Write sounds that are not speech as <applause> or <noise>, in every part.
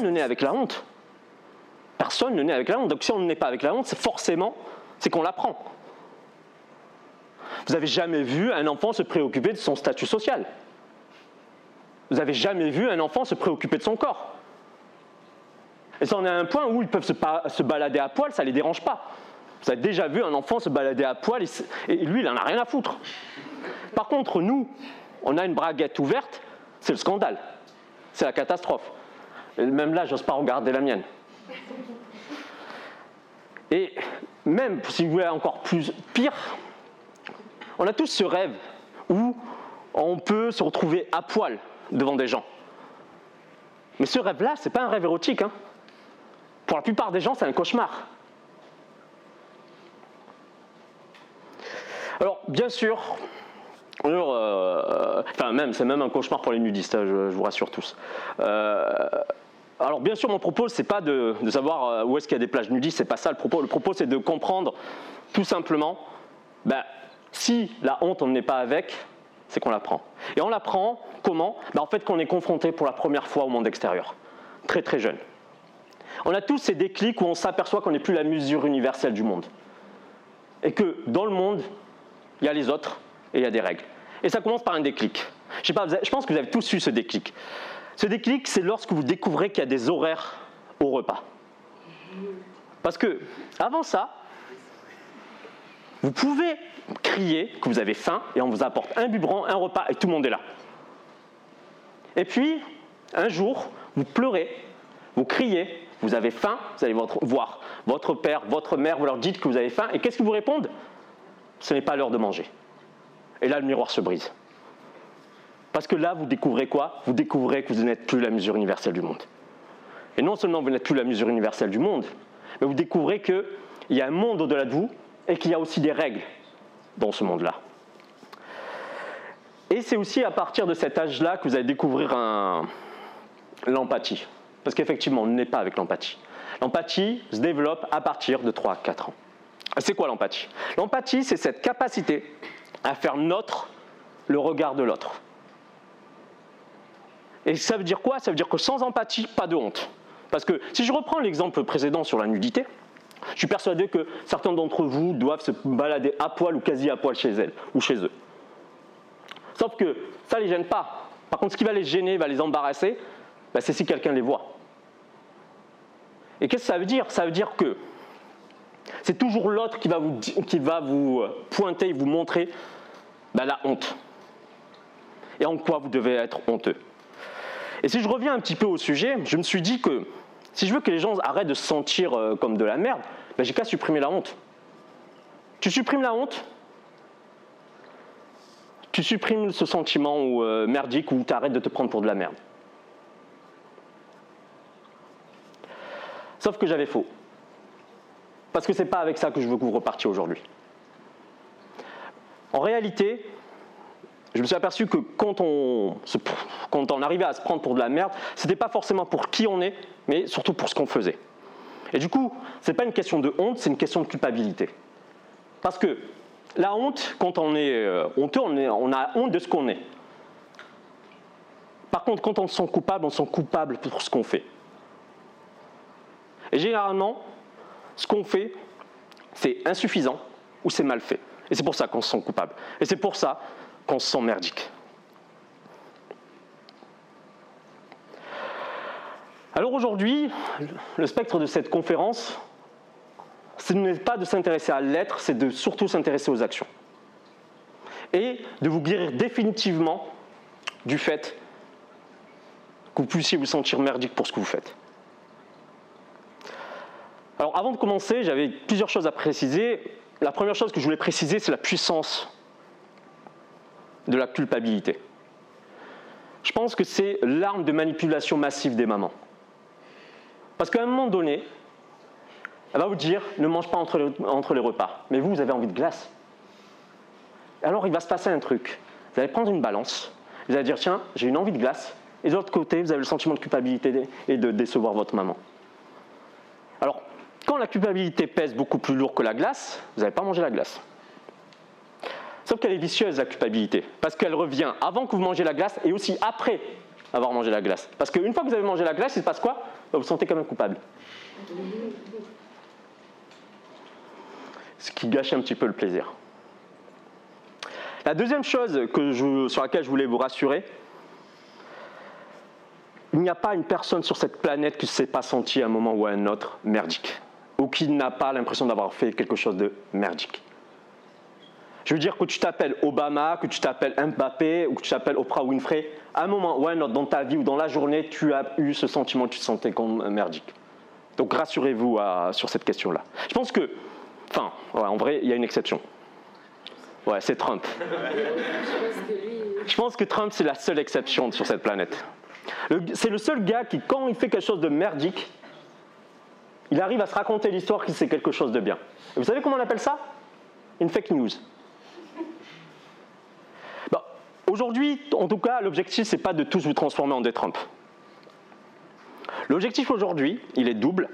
personne ne naît avec la honte. Personne ne naît avec la honte. Donc si on ne naît pas avec la honte, c'est forcément, c'est qu'on l'apprend. Vous n'avez jamais vu un enfant se préoccuper de son statut social. Vous n'avez jamais vu un enfant se préoccuper de son corps. Et ça en est à un point où ils peuvent se, balader à poil, ça ne les dérange pas. Vous avez déjà vu un enfant se balader à poil et, lui, il n'en a rien à foutre. Par contre, nous, on a une braguette ouverte, c'est le scandale. C'est la catastrophe. Même là, j'ose pas regarder la mienne. Et même, si vous voulez encore plus pire, on a tous ce rêve où on peut se retrouver à poil devant des gens. Mais ce rêve-là, ce n'est pas un rêve érotique. Hein. Pour la plupart des gens, c'est un cauchemar. Alors, bien sûr, euh, enfin même, c'est même un cauchemar pour les nudistes, hein, je, vous rassure tous. Euh, alors bien sûr, mon propos, c'est pas de, savoir euh, où est-ce qu'il y a des plages nudistes, c'est pas ça le propos. Le propos, c'est de comprendre tout simplement, ben, si la honte, on n'est pas avec, c'est qu'on l'apprend. Et on l'apprend comment? Ben, En fait, qu'on est confronté pour la première fois au monde extérieur, très très jeune. On a tous ces déclics où on s'aperçoit qu'on n'est plus la mesure universelle du monde. Et que dans le monde, il y a les autres et il y a des règles. Et ça commence par un déclic. Je, je pense que vous avez tous eu ce déclic. Ce déclic, c'est lorsque vous découvrez qu'il y a des horaires au repas. Parce que, avant ça, vous pouvez crier que vous avez faim et on vous apporte un biberon, un repas et tout le monde est là. Et puis, un jour, vous pleurez, vous criez, vous avez faim, vous allez voir votre père, votre mère, vous leur dites que vous avez faim et qu'est-ce qu'ils vous répondent? Ce n'est pas l'heure de manger. Et là, le miroir se brise. Parce que là, vous découvrez quoi? Vous découvrez que vous n'êtes plus la mesure universelle du monde. Et non seulement vous n'êtes plus la mesure universelle du monde, mais vous découvrez qu'il y a un monde au-delà de vous et qu'il y a aussi des règles dans ce monde-là. Et c'est aussi à partir de cet âge-là que vous allez découvrir l'empathie. Parce qu'effectivement, on n'est pas avec l'empathie. L'empathie se développe à partir de 3-4 ans. C'est quoi l'empathie? L'empathie, c'est cette capacité à faire notre le regard de l'autre. Et ça veut dire quoi? Ça veut dire que sans empathie, pas de honte. Parce que si je reprends l'exemple précédent sur la nudité, je suis persuadé que certains d'entre vous doivent se balader à poil ou quasi à poil chez elles ou chez eux. Sauf que ça ne les gêne pas. Par contre, ce qui va les gêner, va les embarrasser, bah, c'est si quelqu'un les voit. Et qu'est-ce que ça veut dire? Ça veut dire que c'est toujours l'autre qui, va vous, qui va vous euh, pointer et vous montrer bah, la honte. Et en quoi vous devez être honteux? Et si je reviens un petit peu au sujet, je me suis dit que si je veux que les gens arrêtent de se sentir euh, comme de la merde, ben j'ai qu'à supprimer la honte. Tu supprimes la honte, tu supprimes ce sentiment euh, merdique où tu arrêtes de te prendre pour de la merde? Sauf que j'avais faux. Parce que c'est pas avec ça que je veux que vous repartiez aujourd'hui. En réalité, je me suis aperçu que quand on, quand on arrivait à se prendre pour de la merde, c'était pas forcément pour qui on est, mais surtout pour ce qu'on faisait. Et du coup, c'est pas une question de honte, c'est une question de culpabilité. Parce que la honte, quand on est euh, honteux, on, on a honte de ce qu'on est. Par contre, quand on se sent coupable, on se sent coupable pour ce qu'on fait. Et généralement, ce qu'on fait, c'est insuffisant ou c'est mal fait. Et c'est pour ça qu'on se sent coupable. Et c'est pour ça qu'on se sent merdique. Alors aujourd'hui, le spectre de cette conférence, ce n'est pas de s'intéresser à l'être, c'est de surtout s'intéresser aux actions. Et de vous guérir définitivement du fait que vous puissiez vous sentir merdique pour ce que vous faites. Alors avant de commencer, j'avais plusieurs choses à préciser. La première chose que je voulais préciser, c'est la puissance de la culpabilité. Je pense que c'est l'arme de manipulation massive des mamans. Parce qu'à un moment donné, elle va vous dire ne mange pas entre les, repas. Mais vous, vous avez envie de glace. Alors il va se passer un truc. Vous allez prendre une balance. Vous allez dire tiens, j'ai une envie de glace. Et de l'autre côté, vous avez le sentiment de culpabilité et de décevoir votre maman. Alors, quand la culpabilité pèse beaucoup plus lourd que la glace, vous n'allez pas manger la glace. Sauf qu'elle est vicieuse, la culpabilité, parce qu'elle revient avant que vous mangez la glace et aussi après avoir mangé la glace. Parce qu'une fois que vous avez mangé la glace, il se passe quoi? Vous vous sentez quand même coupable. Ce qui gâche un petit peu le plaisir. La deuxième chose sur laquelle je voulais vous rassurer, il n'y a pas une personne sur cette planète qui ne s'est pas senti à un moment ou à un autre merdique, ou qui n'a pas l'impression d'avoir fait quelque chose de merdique. Je veux dire que tu t'appelles Obama, que tu t'appelles Mbappé ou que tu t'appelles Oprah Winfrey, à un moment ou à un autre dans ta vie ou dans la journée, tu as eu ce sentiment, tu te sentais comme merdique. Donc rassurez-vous sur cette question-là. Je pense que, enfin, en vrai, il y a une exception. Ouais, c'est Trump. Je pense que Trump, c'est la seule exception sur cette planète. C'est le seul gars qui, quand il fait quelque chose de merdique, il arrive à se raconter l'histoire qu'il c'est quelque chose de bien. Et vous savez comment on appelle ça? Une fake news. Aujourd'hui, en tout cas, l'objectif, ce n'est pas de tous vous transformer en des Trump. L'objectif aujourd'hui, il est double.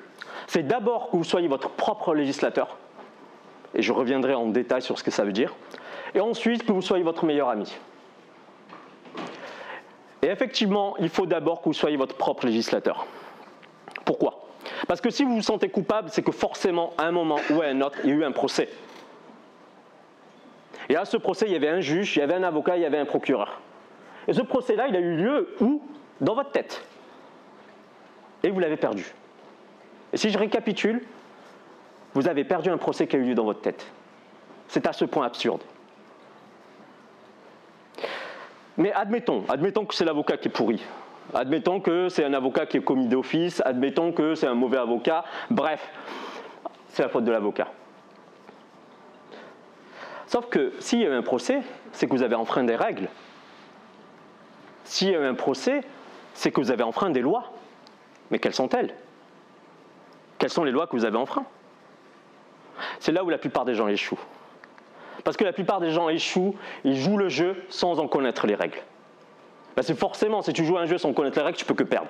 C'est d'abord que vous soyez votre propre législateur, et je reviendrai en détail sur ce que ça veut dire, et ensuite que vous soyez votre meilleur ami. Et effectivement, il faut d'abord que vous soyez votre propre législateur. Pourquoi? Parce que si vous vous sentez coupable, c'est que forcément, à un moment ou à un autre, il y a eu un procès. Et à ce procès, il y avait un juge, il y avait un avocat, il y avait un procureur. Et ce procès-là, il a eu lieu où? Dans votre tête. Et vous l'avez perdu. Et si je récapitule, vous avez perdu un procès qui a eu lieu dans votre tête. C'est à ce point absurde. Mais admettons, admettons que c'est l'avocat qui est pourri. Admettons que c'est un avocat qui est commis d'office. Admettons que c'est un mauvais avocat. Bref, c'est la faute de l'avocat. Sauf que s'il y a un procès, c'est que vous avez enfreint des règles. S'il y a un procès, c'est que vous avez enfreint des lois. Mais quelles sont-elles Quelles sont les lois que vous avez enfreint C'est là où la plupart des gens échouent. Parce que la plupart des gens échouent, ils jouent le jeu sans en connaître les règles. Ben, c'est forcément, si tu joues un jeu sans connaître les règles, tu peux que perdre.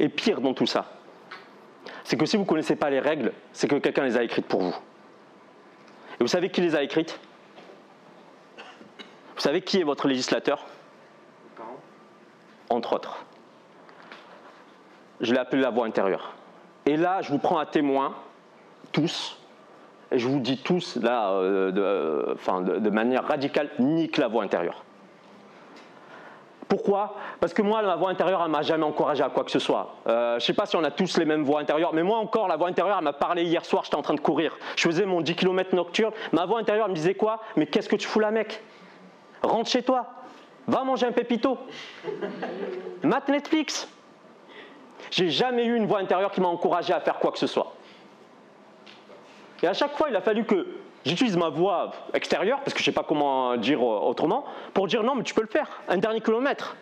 Et pire dans tout ça, c'est que si vous ne connaissez pas les règles, c'est que quelqu'un les a écrites pour vous. Et vous savez qui les a écrites? Vous savez qui est votre législateur? Entre autres. Je l'ai appelé la voix intérieure. Et là, je vous prends à témoin, tous, et je vous dis tous, là, euh, de, euh, enfin, de manière radicale, nique la voix intérieure. Pourquoi? Parce que moi, ma voix intérieure, elle m'a jamais encouragé à quoi que ce soit. Euh, je ne sais pas si on a tous les mêmes voix intérieures, mais moi encore, la voix intérieure, elle m'a parlé hier soir, j'étais en train de courir. Je faisais mon 10 km nocturne. Ma voix intérieure me disait quoi? Mais qu'est-ce que tu fous là, mec? Rentre chez toi. Va manger un pépito. Mat Netflix. J'ai jamais eu une voix intérieure qui m'a encouragé à faire quoi que ce soit. Et à chaque fois, il a fallu que J'utilise ma voix extérieure, parce que je ne sais pas comment dire autrement, pour dire non, mais tu peux le faire, un dernier kilomètre.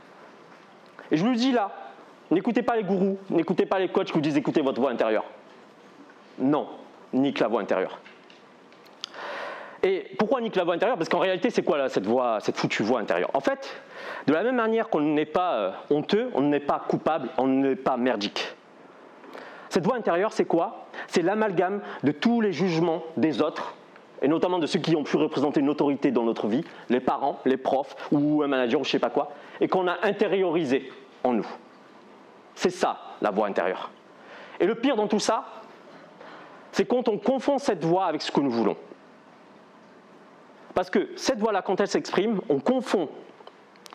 Et je lui dis là, n'écoutez pas les gourous, n'écoutez pas les coachs qui vous disent écoutez votre voix intérieure. Non, nique la voix intérieure. Et pourquoi nique la voix intérieure? Parce qu'en réalité, c'est quoi cette voix, cette foutue voix intérieure? En fait, de la même manière qu'on n'est pas euh, honteux, on n'est pas coupable, on n'est pas merdique. Cette voix intérieure, c'est quoi? C'est l'amalgame de tous les jugements des autres et notamment de ceux qui ont pu représenter une autorité dans notre vie, les parents, les profs ou un manager ou je ne sais pas quoi, et qu'on a intériorisé en nous. C'est ça, la voix intérieure. Et le pire dans tout ça, c'est quand on confond cette voix avec ce que nous voulons. Parce que cette voix-là, quand elle s'exprime, on confond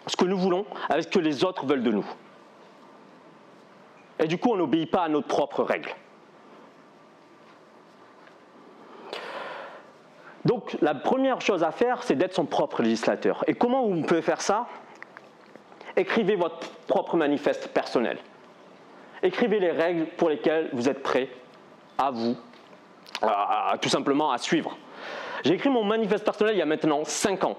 ce que nous voulons avec ce que les autres veulent de nous. Et du coup, on n'obéit pas à nos propres règles. Donc la première chose à faire, c'est d'être son propre législateur. Et comment vous pouvez faire ça? Écrivez votre propre manifeste personnel. Écrivez les règles pour lesquelles vous êtes prêt à vous, tout simplement à suivre. J'ai écrit mon manifeste personnel il y a maintenant 5 ans.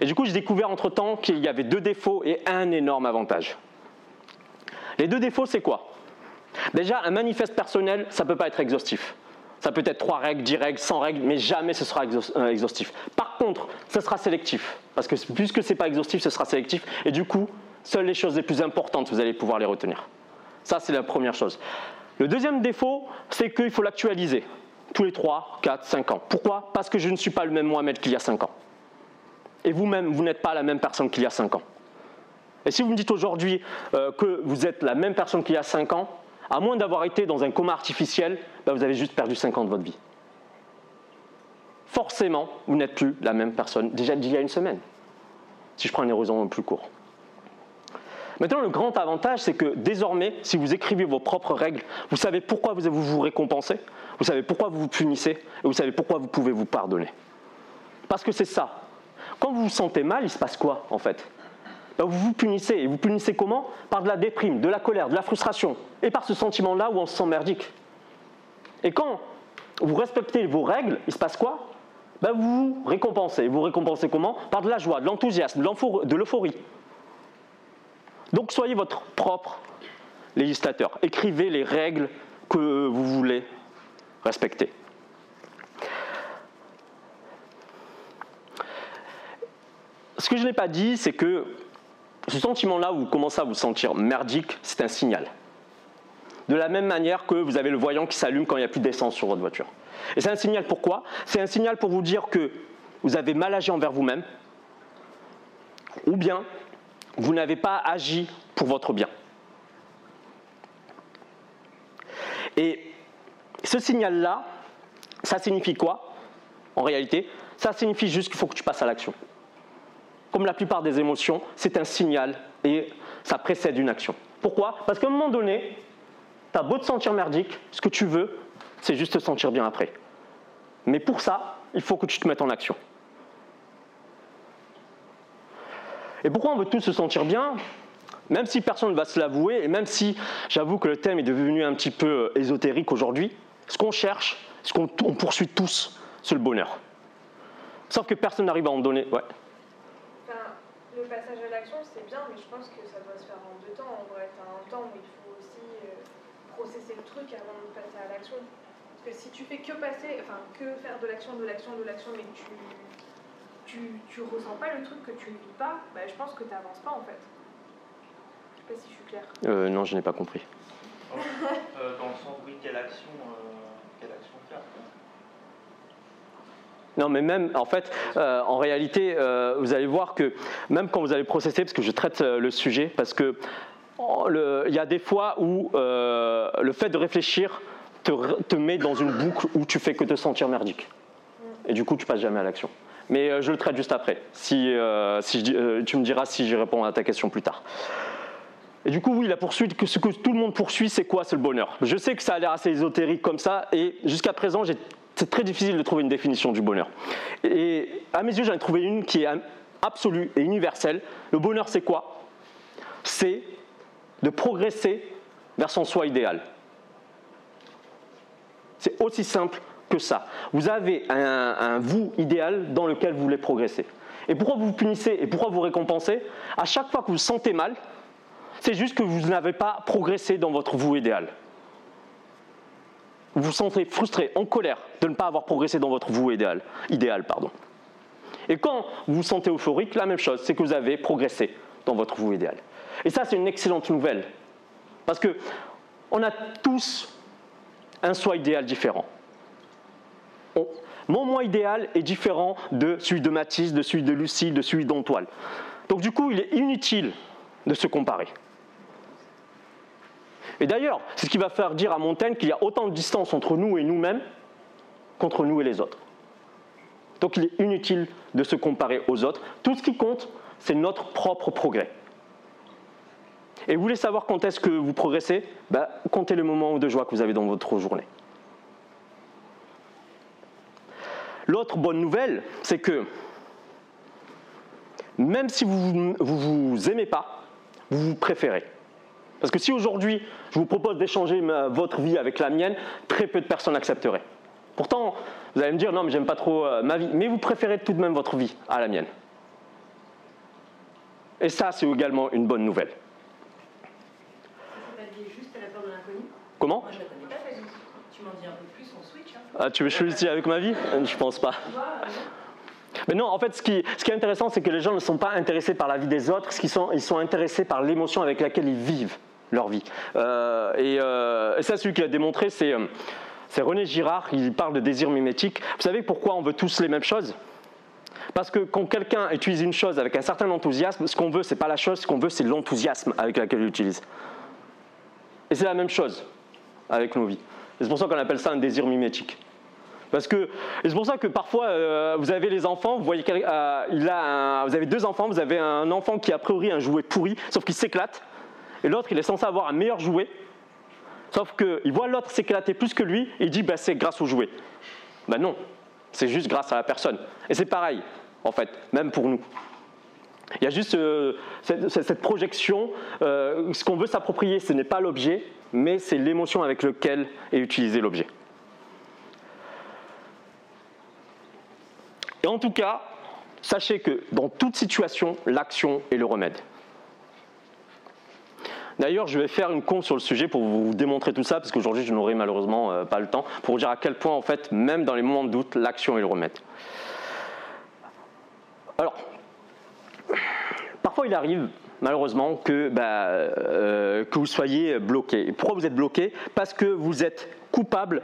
Et du coup, j'ai découvert entre-temps qu'il y avait deux défauts et un énorme avantage. Les deux défauts, c'est quoi? Déjà, un manifeste personnel, ça ne peut pas être exhaustif. Ça peut être 3 règles, 10 règles, 100 règles, mais jamais ce sera euh, exhaustif. Par contre, ce sera sélectif. Parce que puisque ce n'est pas exhaustif, ce sera sélectif. Et du coup, seules les choses les plus importantes, vous allez pouvoir les retenir. Ça, c'est la première chose. Le deuxième défaut, c'est qu'il faut l'actualiser tous les 3, 4, 5 ans. Pourquoi? Parce que je ne suis pas le même Mohamed qu'il y a 5 ans. Et vous-même, vous, n'êtes pas la même personne qu'il y a 5 ans. Et si vous me dites aujourd'hui euh, que vous êtes la même personne qu'il y a 5 ans, à moins d'avoir été dans un coma artificiel, ben, vous avez juste perdu 5 ans de votre vie. Forcément, vous n'êtes plus la même personne déjà d'il y a une semaine, si je prends un horizon plus court. Maintenant, le grand avantage, c'est que désormais, si vous écrivez vos propres règles, vous savez pourquoi vous vous, récompensez, vous savez pourquoi vous vous punissez, et vous savez pourquoi vous pouvez vous pardonner. Parce que c'est ça. Quand vous vous sentez mal, il se passe quoi, en fait? Vous vous punissez. Et vous punissez comment? Par de la déprime, de la colère, de la frustration, et par ce sentiment-là où on se sent merdique. Et quand vous respectez vos règles, il se passe quoi? Ben, Vous vous récompensez. Vous récompensez comment? Par de la joie, de l'enthousiasme, de l'euphorie. Donc soyez votre propre législateur. Écrivez les règles que vous voulez respecter. Ce que je n'ai pas dit, c'est que ce sentiment-là où vous commencez à vous sentir merdique, c'est un signal. De la même manière que vous avez le voyant qui s'allume quand il n'y a plus d'essence sur votre voiture. Et c'est un signal pourquoi C'est un signal pour vous dire que vous avez mal agi envers vous-même, ou bien vous n'avez pas agi pour votre bien. Et ce signal-là, ça signifie quoi? En réalité, ça signifie juste qu'il faut que tu passes à l'action. Comme la plupart des émotions, c'est un signal et ça précède une action. Pourquoi? Parce qu'à un moment donné, tu as beau te sentir merdique, ce que tu veux, c'est juste te sentir bien après. Mais pour ça, il faut que tu te mettes en action. Et pourquoi on veut tous se sentir bien? Même si personne ne va se l'avouer, et même si j'avoue que le thème est devenu un petit peu euh, ésotérique aujourd'hui, ce qu'on cherche, ce qu'on poursuit tous, c'est le bonheur. Sauf que personne n'arrive à en donner. Le passage à l'action, c'est bien, mais je pense que ça doit se faire en deux temps. En vrai, un temps où il faut aussi euh, processer le truc avant de passer à l'action. Parce que si tu fais que passer, enfin que faire de l'action, de l'action, de l'action, mais que tu tu, tu ressens pas le truc que tu vis pas, bah, je pense que tu n'avances pas en fait. Je sais pas si je suis claire. Euh, non, je n'ai pas compris. Euh, dans le sens, oui, quelle action, euh, quelle action faire non, mais même, en fait, euh, en réalité, euh, vous allez voir que même quand vous allez processer, parce que je traite euh, le sujet, parce que il y a des fois où le fait de réfléchir te, te, met dans une boucle où tu fais que te sentir merdique. Et du coup, tu passes jamais à l'action. Mais je le traite juste après. Si, si tu me diras si j'y réponds à ta question plus tard. Et du coup, oui, la poursuite, ce que tout le monde poursuit, c'est quoi C'est le bonheur? Je sais que ça a l'air assez ésotérique comme ça, et jusqu'à présent, c'est très difficile de trouver une définition du bonheur. Et à mes yeux, j'en ai trouvé une qui est absolue et universelle. Le bonheur, c'est quoi? C'est de progresser vers son soi idéal. C'est aussi simple que ça. Vous avez un, vous idéal dans lequel vous voulez progresser. Et pourquoi vous vous punissez et pourquoi vous récompensez? À chaque fois que vous vous sentez mal, c'est juste que vous n'avez pas progressé dans votre vous idéal. Vous vous sentez frustré, en colère de ne pas avoir progressé dans votre vous idéal. idéal pardon. Et quand vous vous sentez euphorique, la même chose, c'est que vous avez progressé dans votre vous idéal. Et ça, c'est une excellente nouvelle. Parce que on a tous un soi idéal différent mon moi idéal est différent de celui de Matisse, de celui de Lucille, de celui d'Antoine. Donc du coup, il est inutile de se comparer. Et d'ailleurs, c'est ce qui va faire dire à Montaigne qu'il y a autant de distance entre nous et nous-mêmes qu'entre nous et les autres. Donc il est inutile de se comparer aux autres. Tout ce qui compte, c'est notre propre progrès. Et vous voulez savoir quand est-ce que vous progressez? Ben, Comptez le moment de joie que vous avez dans votre journée. L'autre bonne nouvelle, c'est que même si vous ne vous, vous, aimez pas, vous vous préférez. Parce que si aujourd'hui je vous propose d'échanger votre vie avec la mienne, très peu de personnes accepteraient. Pourtant, vous allez me dire non, mais j'aime pas trop euh, ma vie, mais vous préférez tout de même votre vie à la mienne. Et ça, c'est également une bonne nouvelle. Comment? Moi, je la connais pas, Tu m'en dis un peu plus, on switch. Hein. Ah, tu veux choisir avec ma vie? Je pense pas. Mais non, en fait, ce qui, est intéressant, c'est que les gens ne sont pas intéressés par la vie des autres, ils sont, intéressés par l'émotion avec laquelle ils vivent. leur vie. Euh, et, euh, et, ça, celui qui l'a démontré, c'est, c'est René Girard, il parle de désir mimétique. Vous savez pourquoi on veut tous les mêmes choses? Parce que quand quelqu'un utilise une chose avec un certain enthousiasme, ce qu'on veut, c'est pas la chose, ce qu'on veut, c'est l'enthousiasme avec laquelle il l'utilise. Et c'est la même chose avec nos vies. C'est pour ça qu'on appelle ça un désir mimétique. Parce que c'est pour ça que parfois euh, vous avez les enfants, vous voyez euh, a vous avez deux enfants, vous avez un enfant qui a priori un jouet pourri, sauf qu'il s'éclate, et l'autre il est censé avoir un meilleur jouet, sauf qu'il voit l'autre s'éclater plus que lui, et il dit bah, c'est grâce au jouet. Ben non, c'est juste grâce à la personne. Et c'est pareil, en fait, même pour nous. Il y a juste euh, cette, projection, euh, ce qu'on veut s'approprier, ce n'est pas l'objet, mais c'est l'émotion avec laquelle est utilisé l'objet. Et en tout cas, sachez que dans toute situation, l'action est le remède. D'ailleurs, je vais faire une conf sur le sujet pour vous démontrer tout ça, parce qu'aujourd'hui, je n'aurai malheureusement euh, pas le temps, pour vous dire à quel point, en fait, même dans les moments de doute, l'action est le remède. Alors, parfois il arrive, malheureusement, que, bah, euh, que vous soyez bloqué. Pourquoi vous êtes bloqué? Parce que vous êtes coupable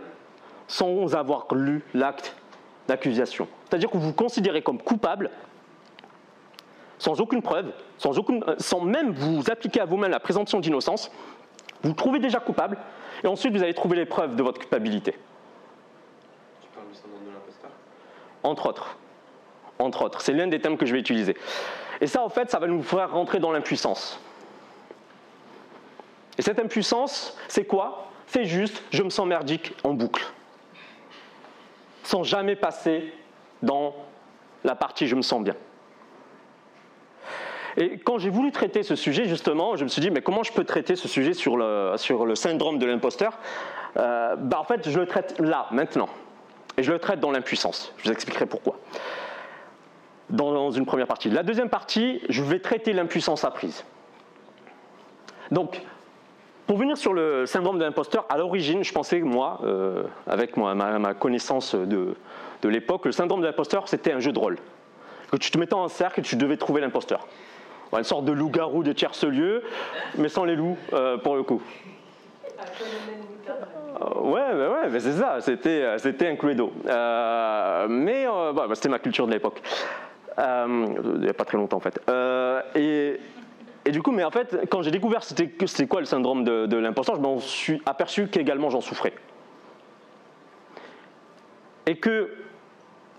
sans avoir lu l'acte d'accusation. C'est-à-dire que vous vous considérez comme coupable sans aucune preuve, sans, aucune, euh, sans même vous appliquer à vous-même la présomption d'innocence, vous, vous trouvez déjà coupable, et ensuite vous allez trouver les preuves de votre culpabilité. Tu parles du syndrome de l'imposteur Entre autres. Entre autres. C'est l'un des thèmes que je vais utiliser. Et ça, en fait, ça va nous faire rentrer dans l'impuissance. Et cette impuissance, c'est quoi? C'est juste, je me sens merdique en boucle. Sans jamais passer dans la partie je me sens bien. Et quand j'ai voulu traiter ce sujet, justement, je me suis dit, mais comment je peux traiter ce sujet sur le, sur le syndrome de l'imposteur? Euh, bah, En fait, je le traite là, maintenant. Et je le traite dans l'impuissance. Je vous expliquerai pourquoi. Dans une première partie. La deuxième partie, je vais traiter l'impuissance apprise. Donc, pour venir sur le syndrome de l'imposteur, à l'origine, je pensais, moi, euh, avec moi, ma, connaissance de, de l'époque, le syndrome de l'imposteur, c'était un jeu de rôle. Que tu te mettais en cercle et tu devais trouver l'imposteur une sorte de loup-garou de tierce-lieu, mais sans les loups, euh, pour le coup. Euh, ouais, ouais, ouais c'est ça, c'était, c'était un Cluedo. mais bah, c'était ma culture de l'époque. il n'y a pas très longtemps en fait. et, et, du coup, mais en fait, quand j'ai découvert c'était, quoi le syndrome de, l'imposteur, je m'en suis aperçu qu'également j'en souffrais. Et que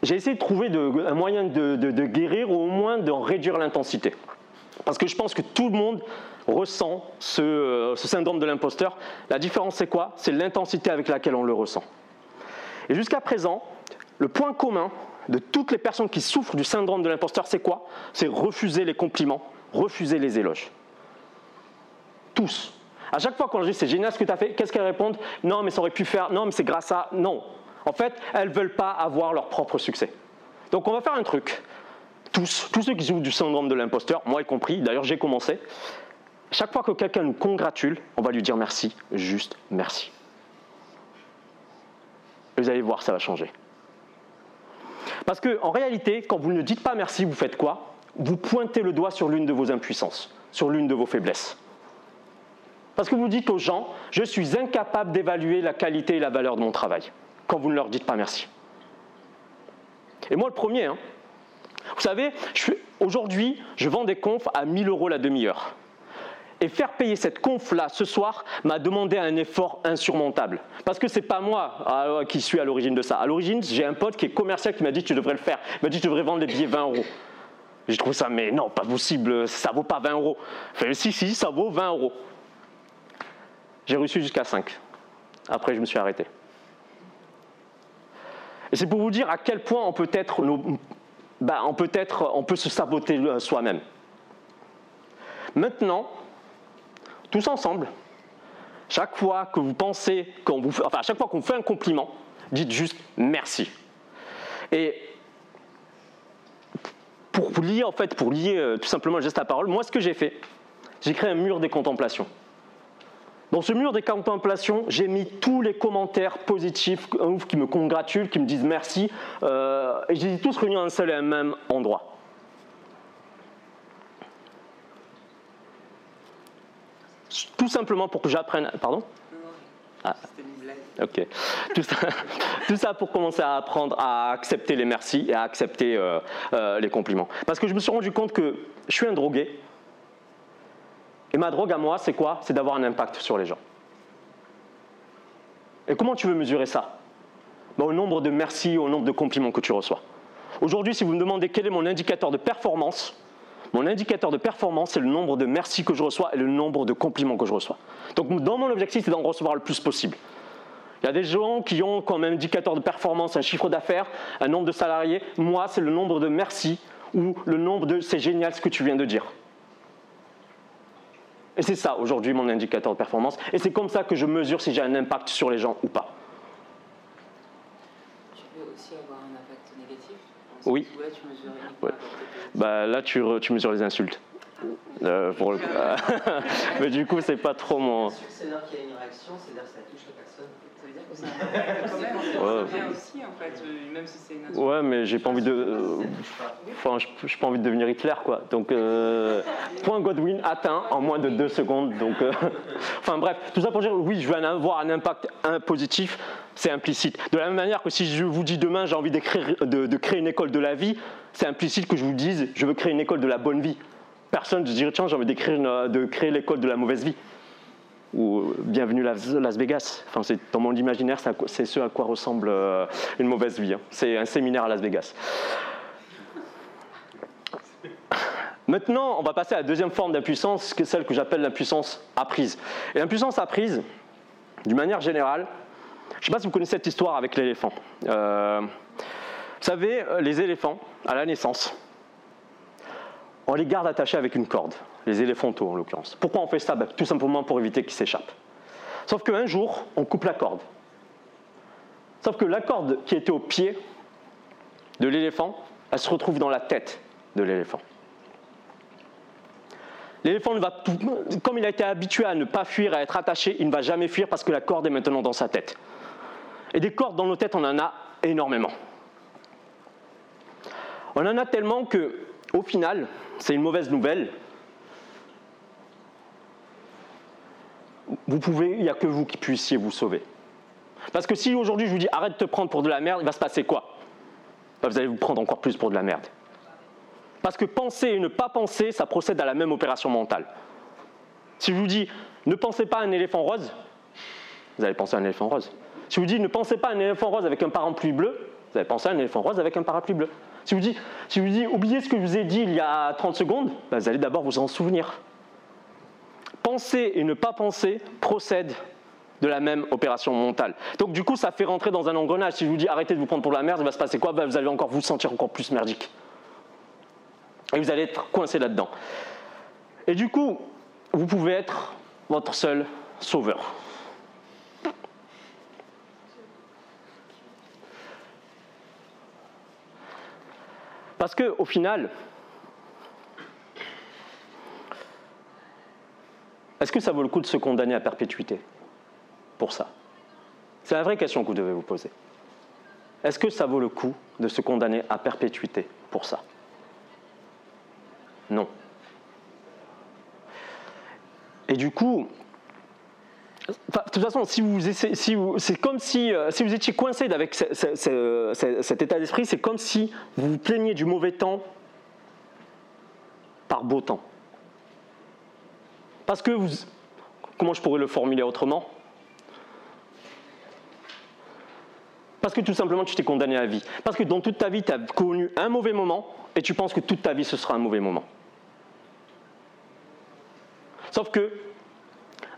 j'ai essayé de trouver un moyen de, guérir ou au moins de réduire l'intensité. Parce que je pense que tout le monde ressent euh, ce, syndrome de l'imposteur. La différence, c'est quoi? C'est l'intensité avec laquelle on le ressent. Et jusqu'à présent, le point commun de toutes les personnes qui souffrent du syndrome de l'imposteur, c'est quoi? C'est refuser les compliments, refuser les éloges. Tous. À chaque fois qu'on leur dit c'est génial ce que tu as fait, qu'est-ce qu'elles répondent? Non, mais ça aurait pu faire, non, mais c'est grâce à. Non. En fait, elles ne veulent pas avoir leur propre succès. Donc on va faire un truc tous, tous ceux qui souffrent du syndrome de l'imposteur, moi y compris, d'ailleurs j'ai commencé, chaque fois que quelqu'un nous congratule, on va lui dire merci, juste merci. Et vous allez voir, ça va changer. Parce qu'en réalité, quand vous ne dites pas merci, vous faites quoi? Vous pointez le doigt sur l'une de vos impuissances, sur l'une de vos faiblesses. Parce que vous dites aux gens, je suis incapable d'évaluer la qualité et la valeur de mon travail, quand vous ne leur dites pas merci. Et moi le premier, hein, vous savez, aujourd'hui, je vends des confs à 1000 euros la demi-heure. Et faire payer cette conf-là ce soir m'a demandé un effort insurmontable. Parce que ce n'est pas moi euh, qui suis à l'origine de ça. À l'origine, j'ai un pote qui est commercial qui m'a dit tu devrais le faire. Il m'a dit tu devrais vendre les billets 20 euros. J'ai trouvé ça, mais non, pas possible, ça vaut pas 20 euros. Fait, si, si, ça vaut 20 euros. J'ai reçu jusqu'à 5. Après, je me suis arrêté. Et c'est pour vous dire à quel point on peut être nos, bah, on, peut être, on peut se saboter euh, soi-même. Maintenant, tous ensemble, chaque fois que vous pensez, qu'on vous, enfin, chaque fois qu'on fait un compliment, dites juste merci. Et pour lier, en fait, pour lier euh, tout simplement le geste à parole, moi, ce que j'ai fait, j'ai créé un mur des contemplations. Dans ce mur des contemplations, j'ai mis tous les commentaires positifs qui me congratulent, qui me disent merci, euh, et j'ai tous réunis en un seul et un même endroit. Tout simplement pour que j'apprenne. Pardon Ah. Ok. Tout ça, <laughs> tout ça pour commencer à apprendre à accepter les merci et à accepter euh, euh, les compliments. Parce que je me suis rendu compte que je suis un drogué. Et ma drogue à moi, c'est quoi? C'est d'avoir un impact sur les gens. Et comment tu veux mesurer ça? Ben, Au nombre de merci, au nombre de compliments que tu reçois. Aujourd'hui, si vous me demandez quel est mon indicateur de performance, mon indicateur de performance, c'est le nombre de merci que je reçois et le nombre de compliments que je reçois. Donc, dans mon objectif, c'est d'en recevoir le plus possible. Il y a des gens qui ont comme indicateur de performance un chiffre d'affaires, un nombre de salariés. Moi, c'est le nombre de merci ou le nombre de c'est génial ce que tu viens de dire. Et c'est ça aujourd'hui mon indicateur de performance. Et c'est comme ça que je mesure si j'ai un impact sur les gens ou pas. Tu peux aussi avoir un impact négatif Oui. Là, tu mesures. Bah, là, tu, tu mesures les insultes. Euh, pour le coup. <laughs> Mais du coup, c'est pas trop mon. C'est-à-dire qu'il y a une réaction, c'est-à-dire que ça touche la personne. Ça veut dire que c'est un impact quand même. Ouais. Aussi, en fait, euh, même si c'est une. Ouais, mais j'ai pas envie de. Enfin, je j'ai pas envie de devenir Hitler, quoi. Donc, euh, <laughs> point Godwin atteint en moins de deux secondes. Donc, euh, <laughs> enfin, bref, tout ça pour dire, oui, je vais avoir un impact un positif, c'est implicite. De la même manière que si je vous dis demain, j'ai envie d'écrire- de, de créer une école de la vie, c'est implicite que je vous dise, je veux créer une école de la bonne vie. Personne ne dirait, tiens, j'ai envie de créer l'école de la mauvaise vie. Ou bienvenue Las, Vegas. Enfin, c'est dans mon imaginaire, c'est ce à quoi ressemble euh, une mauvaise vie. hein. C'est un séminaire à Las Vegas. Maintenant, on va passer à la deuxième forme d'impuissance, celle que j'appelle l'impuissance apprise. Et l'impuissance apprise, d'une manière générale, je ne sais pas si vous connaissez cette histoire avec l'éléphant. Euh, vous savez, euh, les éléphants, à la naissance, on les garde attachés avec une corde, les éléphantaux en l'occurrence. Pourquoi on fait ça? Ben, Tout simplement pour éviter qu'ils s'échappent. Sauf qu'un jour, on coupe la corde. Sauf que la corde qui était au pied de l'éléphant, elle se retrouve dans la tête de l'éléphant. L'éléphant, comme il a été habitué à ne pas fuir, à être attaché, il ne va jamais fuir parce que la corde est maintenant dans sa tête. Et des cordes dans nos têtes, on en a énormément. On en a tellement que, au final, c'est une mauvaise nouvelle. Il n'y a que vous qui puissiez vous sauver. Parce que si aujourd'hui je vous dis arrête de te prendre pour de la merde, il va se passer quoi? Ben, Vous allez vous prendre encore plus pour de la merde. Parce que penser et ne pas penser, ça procède à la même opération mentale. Si je vous dis ne pensez pas à un éléphant rose, vous allez penser à un éléphant rose. Si je vous dis ne pensez pas à un éléphant rose avec un parapluie bleu, vous allez penser à un éléphant rose avec un parapluie bleu. Si je vous dis, si vous oubliez ce que je vous ai dit il y a 30 secondes, ben, vous allez d'abord vous en souvenir. Penser et ne pas penser procèdent de la même opération mentale. Donc du coup, ça fait rentrer dans un engrenage. Si je vous dis arrêtez de vous prendre pour la merde, il va se passer quoi? Ben, Vous allez encore vous sentir encore plus merdique. Et vous allez être coincé là-dedans. Et du coup, vous pouvez être votre seul sauveur. Parce que au final, est-ce que ça vaut le coup de se condamner à perpétuité pour ça? C'est la vraie question que vous devez vous poser. Est-ce que ça vaut le coup de se condamner à perpétuité pour ça? Non. Et du coup, de toute façon, si vous, c'est comme si, euh, si vous étiez coincé avec ce- ce- ce- ce- cet état d'esprit, c'est comme si vous vous plaigniez du mauvais temps par beau temps. Parce que vous, comment je pourrais le formuler autrement? Parce que tout simplement, tu t'es condamné à vie. Parce que dans toute ta vie, tu as connu un mauvais moment et tu penses que toute ta vie, ce sera un mauvais moment. Sauf que,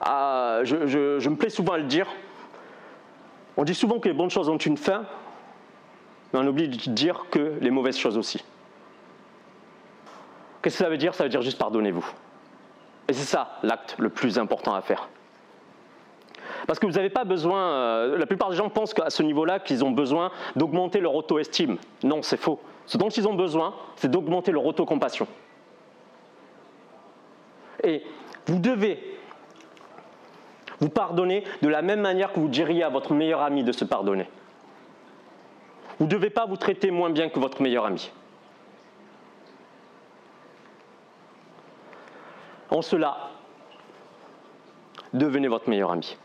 ah, je, me plais souvent à le dire, on dit souvent que les bonnes choses ont une fin, mais on oublie de dire que les mauvaises choses aussi. Qu'est-ce que ça veut dire? Ça veut dire juste pardonnez-vous. Et c'est ça l'acte le plus important à faire. Parce que vous n'avez pas besoin, euh, la plupart des gens pensent qu'à ce niveau-là, qu'ils ont besoin d'augmenter leur auto-estime. Non, c'est faux. Ce dont ils ont besoin, c'est d'augmenter leur autocompassion. Et vous devez vous pardonner de la même manière que vous diriez à votre meilleur ami de se pardonner. Vous ne devez pas vous traiter moins bien que votre meilleur ami. En cela, devenez votre meilleur ami.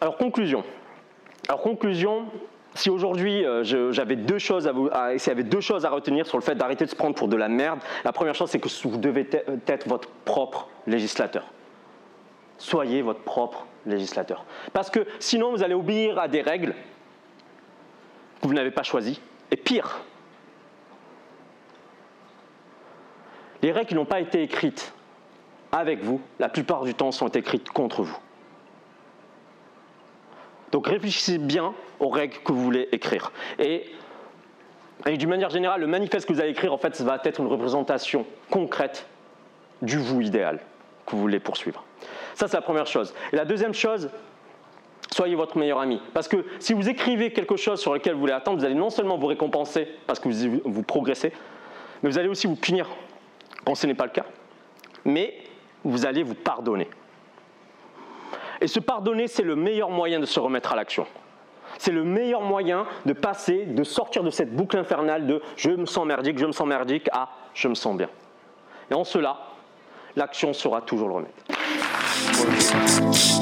Alors conclusion. Alors conclusion, si aujourd'hui euh, j'avais deux choses à vous, deux choses à retenir sur le fait d'arrêter de se prendre pour de la merde, la première chose c'est que vous devez être votre propre législateur. Soyez votre propre législateur. Parce que sinon vous allez obéir à des règles que vous n'avez pas choisies. Et pire, les règles qui n'ont pas été écrites avec vous, la plupart du temps sont écrites contre vous. Donc réfléchissez bien aux règles que vous voulez écrire. Et, d'une manière générale, le manifeste que vous allez écrire, en fait, va être une représentation concrète du vous idéal que vous voulez poursuivre. Ça, c'est la première chose. Et la deuxième chose, soyez votre meilleur ami. Parce que si vous écrivez quelque chose sur lequel vous voulez attendre, vous allez non seulement vous récompenser parce que vous, vous progressez, mais vous allez aussi vous punir quand ce n'est pas le cas. Mais vous allez vous pardonner. Et se pardonner, c'est le meilleur moyen de se remettre à l'action. C'est le meilleur moyen de passer, de sortir de cette boucle infernale de je me sens merdique, je me sens merdique à je me sens bien. Et en cela, l'action sera toujours le remède. for you.